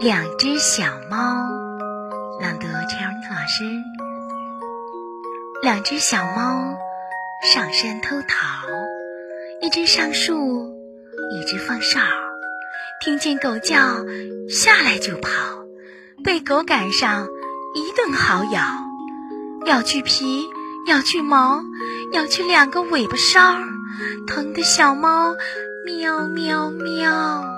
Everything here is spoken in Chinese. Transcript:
两只小猫，朗读陈老师。两只小猫上山偷桃，一只上树，一只放哨。听见狗叫，下来就跑，被狗赶上，一顿好咬，咬去皮，咬去毛，咬去两个尾巴梢，疼的小猫喵喵喵。